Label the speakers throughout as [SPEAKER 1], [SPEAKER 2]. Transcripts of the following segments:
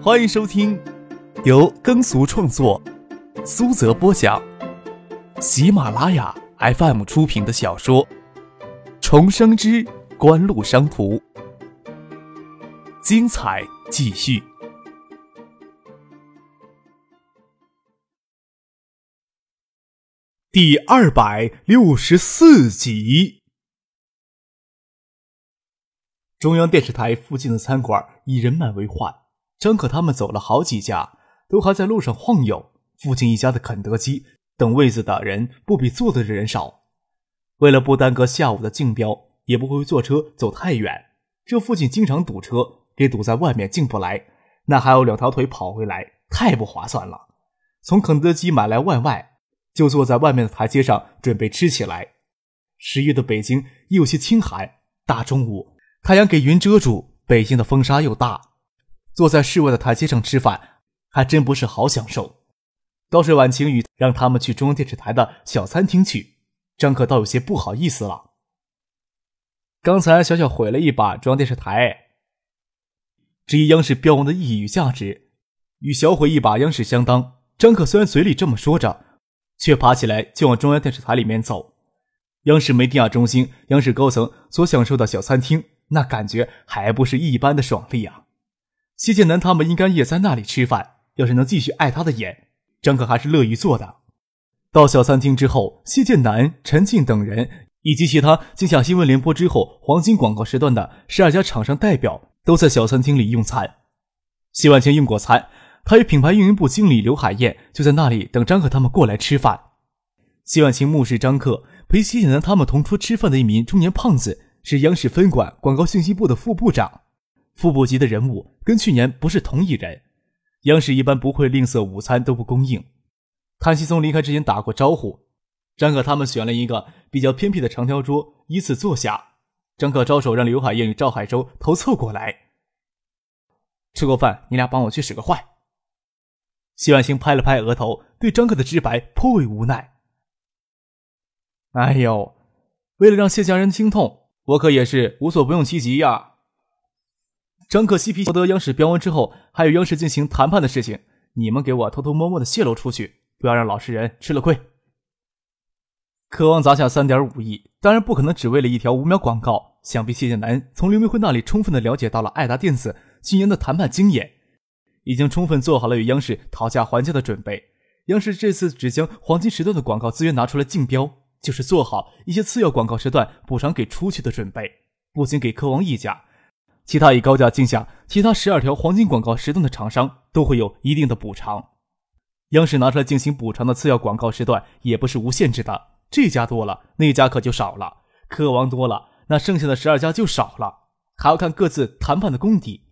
[SPEAKER 1] 欢迎收听由耕俗创作、苏泽播讲、喜马拉雅 FM 出品的小说《重生之官路商途》，精彩继续，第二百六十四集。中央电视台附近的餐馆以人满为患，张可他们走了好几家，都还在路上晃悠。附近一家的肯德基等位子的人不比坐的人少。为了不耽搁下午的竞标，也不会坐车走太远。这附近经常堵车，给堵在外面进不来，那还有两条腿跑回来，太不划算了。从肯德基买来外卖，就坐在外面的台阶上准备吃起来。十月的北京又有些清寒，大中午。太阳给云遮住，北京的风沙又大，坐在室外的台阶上吃饭，还真不是好享受。倒是晚晴雨让他们去中央电视台的小餐厅去，张可倒有些不好意思了。刚才小小毁了一把中央电视台，至于央视标王的意义与价值，与小毁一把央视相当。张可虽然嘴里这么说着，却爬起来就往中央电视台里面走。央视媒体亚中心，央视高层所享受的小餐厅。那感觉还不是一般的爽利啊！谢建南他们应该也在那里吃饭。要是能继续碍他的眼，张可还是乐意做的。到小餐厅之后，谢建南、陈静等人以及其他经下新闻联播之后黄金广告时段的十二家厂商代表都在小餐厅里用餐。谢万清用过餐，他与品牌运营部经理刘海燕就在那里等张可他们过来吃饭。谢万清目视张克陪谢建南他们同桌吃饭的一名中年胖子。是央视分管广告信息部的副部长，副部级的人物跟去年不是同一人。央视一般不会吝啬午餐都不供应。谭西松离开之前打过招呼，张可他们选了一个比较偏僻的长条桌，依次坐下。张可招手让刘海燕与赵海洲头凑过来。吃过饭，你俩帮我去使个坏。谢万兴拍了拍额头，对张可的直白颇为无奈。哎呦，为了让谢家人心痛。我可也是无所不用其极呀。张可嬉皮获得央视标文之后，还有央视进行谈判的事情，你们给我偷偷摸摸的泄露出去，不要让老实人吃了亏。渴望砸下三点五亿，当然不可能只为了一条五秒广告。想必谢建南从刘明辉那里充分的了解到了爱达电子今年的谈判经验，已经充分做好了与央视讨价还价的准备。央视这次只将黄金时段的广告资源拿出来竞标。就是做好一些次要广告时段补偿给出去的准备，不仅给科王一家，其他以高价竞下其他十二条黄金广告时段的厂商都会有一定的补偿。央视拿出来进行补偿的次要广告时段也不是无限制的，这家多了，那家可就少了；科王多了，那剩下的十二家就少了，还要看各自谈判的功底，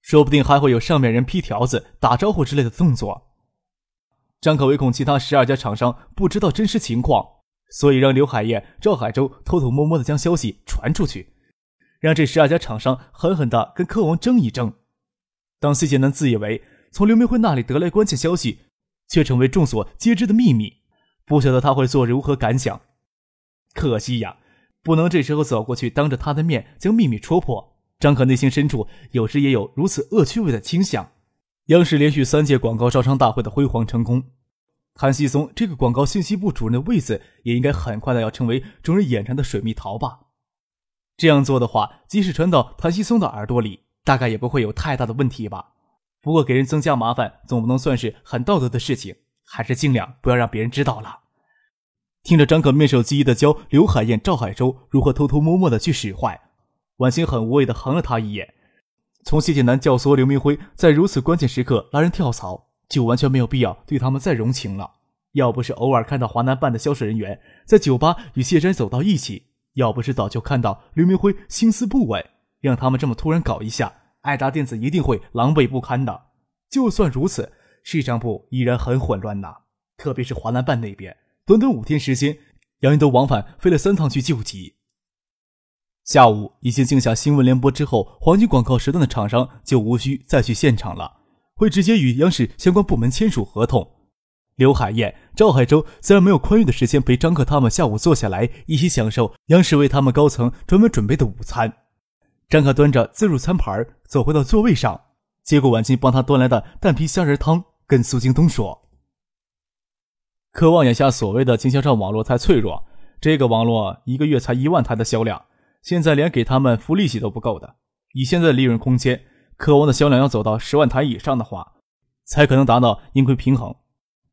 [SPEAKER 1] 说不定还会有上面人批条子、打招呼之类的动作。张可唯恐其他十二家厂商不知道真实情况。所以让刘海燕、赵海洲偷偷摸摸的将消息传出去，让这十二家厂商狠狠的跟科王争一争。当谢建南自以为从刘明辉那里得来关键消息，却成为众所皆知的秘密，不晓得他会做如何感想。可惜呀，不能这时候走过去当着他的面将秘密戳破。张可内心深处有时也有如此恶趣味的倾向。央视连续三届广告招商大会的辉煌成功。谭西松这个广告信息部主任的位子，也应该很快的要成为众人眼馋的水蜜桃吧？这样做的话，即使传到谭西松的耳朵里，大概也不会有太大的问题吧？不过给人增加麻烦，总不能算是很道德的事情，还是尽量不要让别人知道了。听着张可面授机宜的教刘海燕、赵海洲如何偷偷摸摸的去使坏，婉清很无谓的横了他一眼。从谢剑南教唆刘明辉在如此关键时刻拉人跳槽。就完全没有必要对他们再容情了。要不是偶尔看到华南办的销售人员在酒吧与谢珍走到一起，要不是早就看到刘明辉心思不稳，让他们这么突然搞一下，爱达电子一定会狼狈不堪的。就算如此，市场部依然很混乱呐。特别是华南办那边，短短五天时间，杨云都往返飞了三趟去救急。下午已经静下新闻联播之后，黄金广告时段的厂商就无需再去现场了。会直接与央视相关部门签署合同。刘海燕、赵海洲自然没有宽裕的时间陪张克他们下午坐下来一起享受央视为他们高层专门准备的午餐。张克端着自助餐盘走回到座位上，接过婉清帮他端来的蛋皮虾仁汤，跟苏京东说：“渴望眼下所谓的经销商网络太脆弱，这个网络一个月才一万台的销量，现在连给他们付利息都不够的。以现在的利润空间，渴望的销量要走到十万台以上的话，才可能达到盈亏平衡。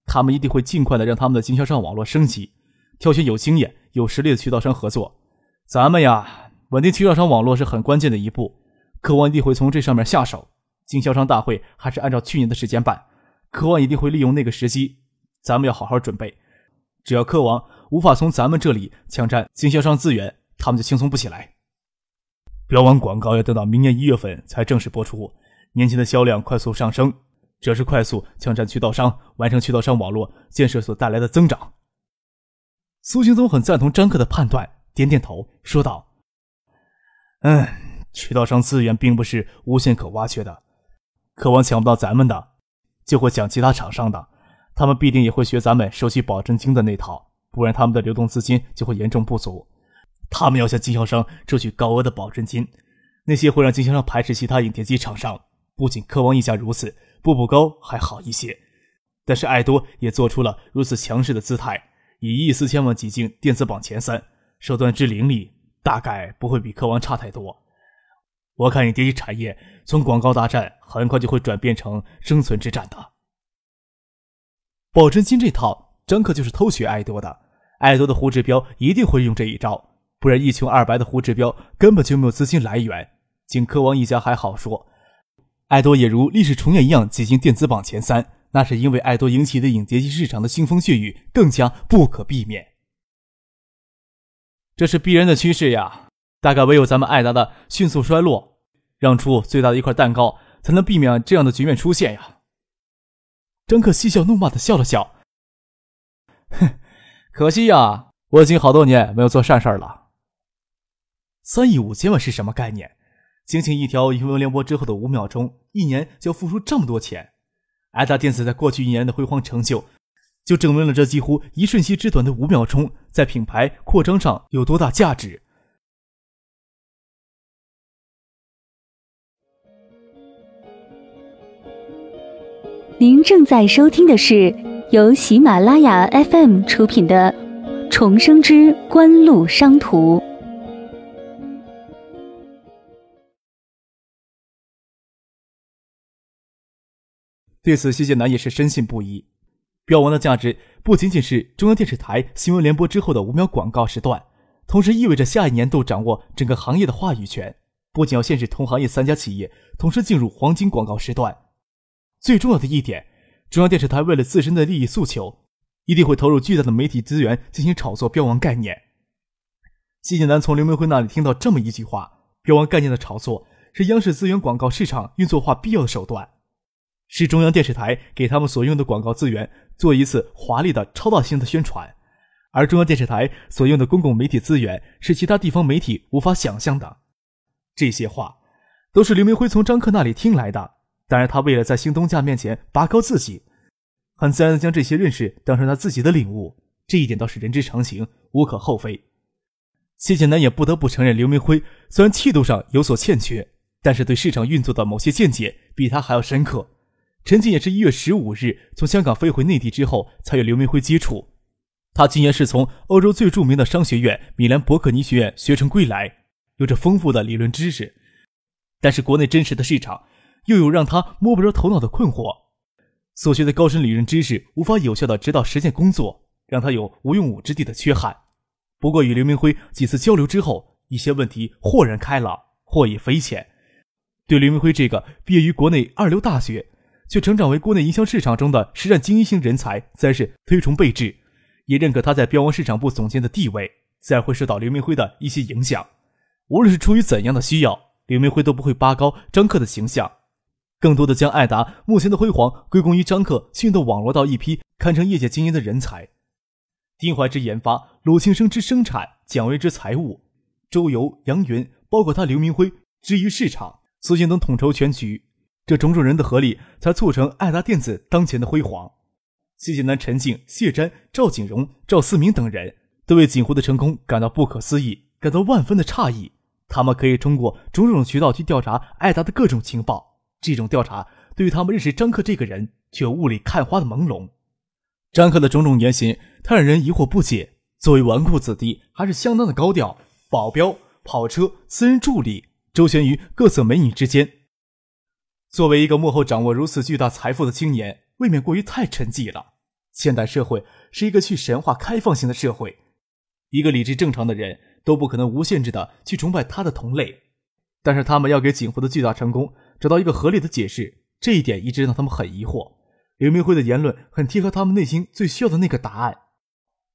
[SPEAKER 1] 他们一定会尽快的让他们的经销商网络升级，挑选有经验、有实力的渠道商合作。咱们呀，稳定渠道商网络是很关键的一步，渴望一定会从这上面下手。”经销商大会还是按照去年的时间办，科王一定会利用那个时机，咱们要好好准备。只要科王无法从咱们这里抢占经销商资源，他们就轻松不起来。标王广告要等到明年一月份才正式播出，年前的销量快速上升，这是快速抢占渠道商、完成渠道商网络建设所带来的增长。苏兴宗很赞同张克的判断，点点头说道：“嗯，渠道商资源并不是无限可挖掘的。”渴望抢不到咱们的，就会抢其他厂商的，他们必定也会学咱们收取保证金的那套，不然他们的流动资金就会严重不足。他们要向经销商收取高额的保证金，那些会让经销商排斥其他影碟机厂商。不仅渴望一家如此，步步高还好一些，但是爱多也做出了如此强势的姿态，以一亿四千万挤进电子榜前三，手段之凌厉，大概不会比科王差太多。我看影碟机产业从广告大战很快就会转变成生存之战的。保证金这套，张克就是偷学爱多的。爱多的胡志标一定会用这一招，不然一穷二白的胡志标根本就没有资金来源。仅科王一家还好说，爱多也如历史重演一样挤进电子榜前三，那是因为爱多引起的影碟机市场的腥风血雨更加不可避免。这是必然的趋势呀。大概唯有咱们爱达的迅速衰落，让出最大的一块蛋糕，才能避免这样的局面出现呀。张克嬉笑怒骂的笑了笑，哼，可惜呀，我已经好多年没有做善事了。三亿五千万是什么概念？仅仅一条新闻联播之后的五秒钟，一年就付出这么多钱。艾达电子在过去一年的辉煌成就，就证明了这几乎一瞬息之短的五秒钟，在品牌扩张上有多大价值。
[SPEAKER 2] 您正在收听的是由喜马拉雅 FM 出品的《重生之官路商途》。
[SPEAKER 1] 对此，谢剑南也是深信不疑。标王的价值不仅仅是中央电视台新闻联播之后的五秒广告时段，同时意味着下一年度掌握整个行业的话语权。不仅要限制同行业三家企业同时进入黄金广告时段。最重要的一点，中央电视台为了自身的利益诉求，一定会投入巨大的媒体资源进行炒作标王概念。谢晋南从刘明辉那里听到这么一句话：“标王概念的炒作是央视资源广告市场运作化必要的手段，是中央电视台给他们所用的广告资源做一次华丽的超大型的宣传，而中央电视台所用的公共媒体资源是其他地方媒体无法想象的。”这些话都是刘明辉从张克那里听来的。当然，他为了在新东家面前拔高自己，很自然的将这些认识当成他自己的领悟，这一点倒是人之常情，无可厚非。谢剑南也不得不承认，刘明辉虽然气度上有所欠缺，但是对市场运作的某些见解比他还要深刻。陈静也是一月十五日从香港飞回内地之后，才与刘明辉接触。他今年是从欧洲最著名的商学院米兰伯克尼学院学成归来，有着丰富的理论知识，但是国内真实的市场。又有让他摸不着头脑的困惑，所学的高深理论知识无法有效的指导实践工作，让他有无用武之地的缺憾。不过与刘明辉几次交流之后，一些问题豁然开朗，获益匪浅。对刘明辉这个毕业于国内二流大学，却成长为国内营销市场中的实战精英型人才，自然是推崇备至，也认可他在标王市场部总监的地位，自然会受到刘明辉的一些影响。无论是出于怎样的需要，刘明辉都不会拔高张克的形象。更多的将艾达目前的辉煌归功于张克迅速网络到一批堪称业界精英的人才，丁怀之研发，鲁庆生之生产，蒋维之财务，周游、杨云，包括他刘明辉之于市场，苏建东统筹全局，这种种人的合力，才促成艾达电子当前的辉煌。谢晋南、陈静、谢詹、赵景荣、赵思明等人都为锦湖的成功感到不可思议，感到万分的诧异。他们可以通过种种渠道去调查艾达的各种情报。这种调查对于他们认识张克这个人却雾里看花的朦胧。张克的种种言行，太让人疑惑不解。作为纨绔子弟，还是相当的高调，保镖、跑车、私人助理，周旋于各色美女之间。作为一个幕后掌握如此巨大财富的青年，未免过于太沉寂了。现代社会是一个去神话开放性的社会，一个理智正常的人都不可能无限制的去崇拜他的同类。但是他们要给景福的巨大成功找到一个合理的解释，这一点一直让他们很疑惑。刘明辉的言论很贴合他们内心最需要的那个答案。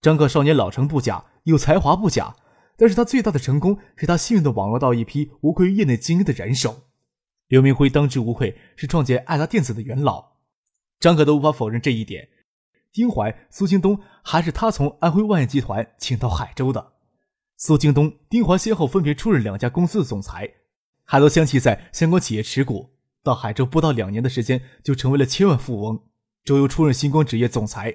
[SPEAKER 1] 张克少年老成不假，有才华不假，但是他最大的成功是他幸运的网罗到一批无愧于业内精英的人手。刘明辉当之无愧是创建爱达电子的元老，张可都无法否认这一点。丁怀、苏京东还是他从安徽万业集团请到海州的。苏京东、丁怀先后分别出任两家公司的总裁，还都相继在相关企业持股。到海州不到两年的时间，就成为了千万富翁。周游出任星光纸业总裁。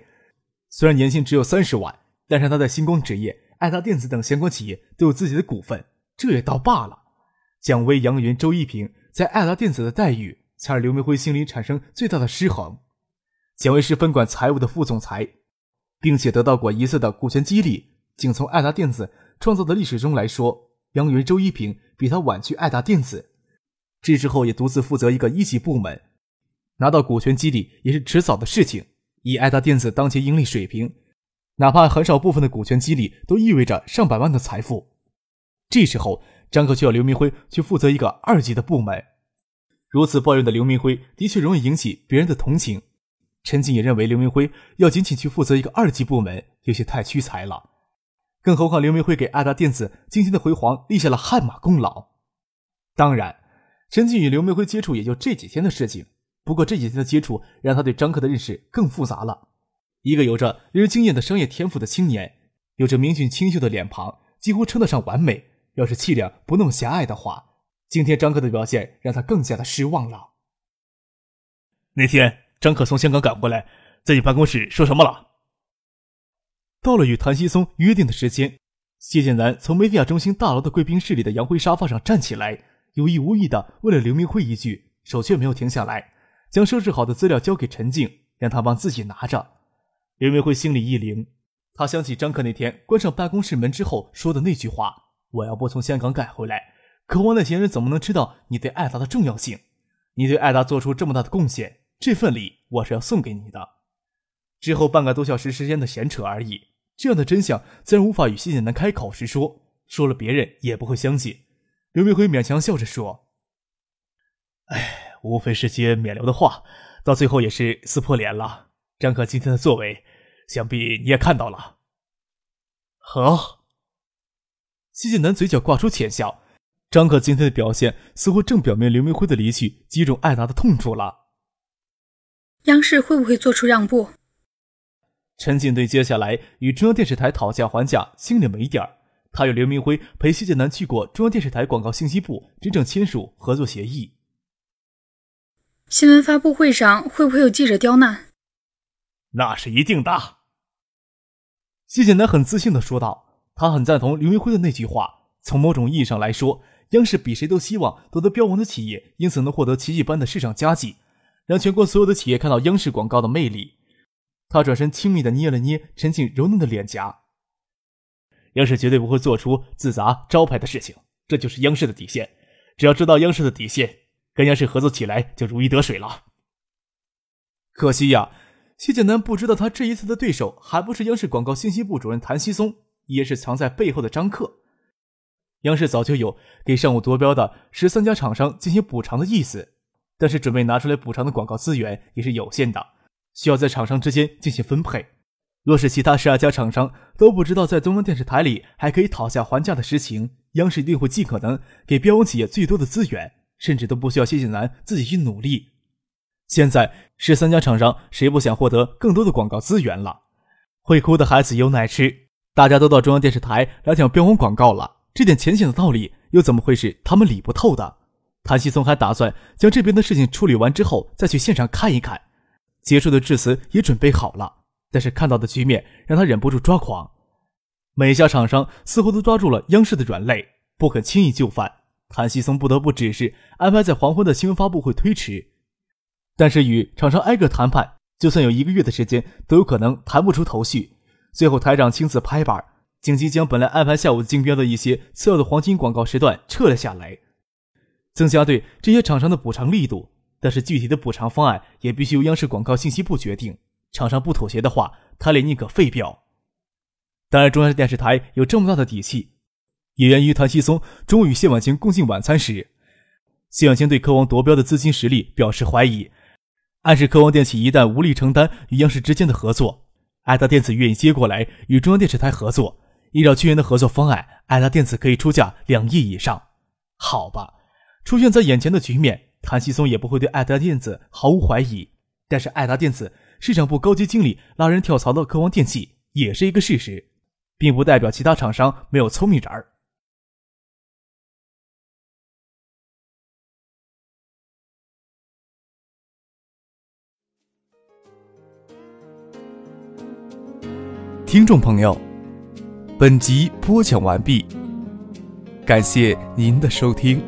[SPEAKER 1] 虽然年薪只有三十万，但是他在星光纸业、爱达电子等相关企业都有自己的股份，这也倒罢了。蒋威、杨云、周一平在爱达电子的待遇，才让刘明辉心里产生最大的失衡。蒋威是分管财务的副总裁，并且得到过一次的股权激励。仅从爱达电子创造的历史中来说，杨云、周一平比他晚去爱达电子，这之后也独自负责一个一级部门，拿到股权激励也是迟早的事情。以爱达电子当前盈利水平，哪怕很少部分的股权激励，都意味着上百万的财富。这时候，张克需要刘明辉去负责一个二级的部门。如此抱怨的刘明辉，的确容易引起别人的同情。陈静也认为刘明辉要仅仅去负责一个二级部门，有些太屈才了。更何况刘明辉给爱达电子今天的辉煌立下了汗马功劳。当然，陈静与刘明辉接触也就这几天的事情。不过这几天的接触让他对张克的认识更复杂了。一个有着令人惊艳的商业天赋的青年，有着明俊清秀的脸庞，几乎称得上完美。要是气量不那么狭隘的话，今天张克的表现让他更加的失望了。
[SPEAKER 3] 那天张克从香港赶过来，在你办公室说什么了？
[SPEAKER 1] 到了与谭西松约定的时间，谢建南从梅迪亚中心大楼的贵宾室里的洋灰沙发上站起来，有意无意的问了刘明辉一句，手却没有停下来。将收拾好的资料交给陈静，让他帮自己拿着。刘明辉心里一凛，他想起张克那天关上办公室门之后说的那句话：“我要不从香港赶回来，可望那些人怎么能知道你对艾达的重要性？你对艾达做出这么大的贡献，这份礼我是要送给你的。”之后半个多小时时间的闲扯而已，这样的真相自然无法与谢剑南开口时说，说了别人也不会相信。刘明辉勉强笑着说：“
[SPEAKER 3] 哎。”无非是些免流的话，到最后也是撕破脸了。张可今天的作为，想必你也看到了。
[SPEAKER 1] 好，谢剑南嘴角挂出浅笑。张可今天的表现，似乎正表明刘明辉的离去击中艾达的痛处了。
[SPEAKER 4] 央视会不会做出让步？
[SPEAKER 1] 陈静对接下来与中央电视台讨价还价心里没底儿。他与刘明辉陪谢剑南去过中央电视台广告信息部，真正签署合作协议。
[SPEAKER 4] 新闻发布会上会不会有记者刁难？
[SPEAKER 3] 那是一定的。
[SPEAKER 1] 谢剑南很自信的说道。他很赞同刘明辉的那句话。从某种意义上来说，央视比谁都希望夺得标王的企业，因此能获得奇迹般的市场佳绩，让全国所有的企业看到央视广告的魅力。他转身亲密的捏了捏陈静柔嫩的脸颊。
[SPEAKER 3] 央视绝对不会做出自砸招牌的事情，这就是央视的底线。只要知道央视的底线。跟央视合作起来就如鱼得水了。
[SPEAKER 1] 可惜呀，谢剑南不知道他这一次的对手还不是央视广告信息部主任谭西松，也是藏在背后的张克。央视早就有给上午夺标的十三家厂商进行补偿的意思，但是准备拿出来补偿的广告资源也是有限的，需要在厂商之间进行分配。若是其他十二家厂商都不知道在中央电视台里还可以讨价还价的实情，央视一定会尽可能给标王企业最多的资源。甚至都不需要谢晋南自己去努力。现在十三家厂商谁不想获得更多的广告资源了？会哭的孩子有奶吃，大家都到中央电视台来抢标王广告了，这点浅显的道理又怎么会是他们理不透的？谭西松还打算将这边的事情处理完之后再去现场看一看，结束的致辞也准备好了。但是看到的局面让他忍不住抓狂，每家厂商似乎都抓住了央视的软肋，不肯轻易就范。谭西松不得不指示安排在黄昏的新闻发布会推迟。但是与厂商挨个谈判，就算有一个月的时间，都有可能谈不出头绪。最后台长亲自拍板，紧急将本来安排下午竞标的一些次要的黄金广告时段撤了下来，增加对这些厂商的补偿力度。但是具体的补偿方案也必须由央视广告信息部决定。厂商不妥协的话，他也宁可废标。当然，中央电视台有这么大的底气，也源于谭西松中午与谢婉清共进晚餐时，谢婉清对科王夺标的资金实力表示怀疑。暗示科王电器一旦无力承担与央视之间的合作，爱达电子愿意接过来与中央电视台合作。依照去年的合作方案，爱达电子可以出价两亿以上。好吧，出现在眼前的局面，谭西松也不会对爱达电子毫无怀疑。但是爱达电子市场部高级经理拉人跳槽到科王电器也是一个事实，并不代表其他厂商没有聪明人儿。听众朋友，本集播讲完毕，感谢您的收听。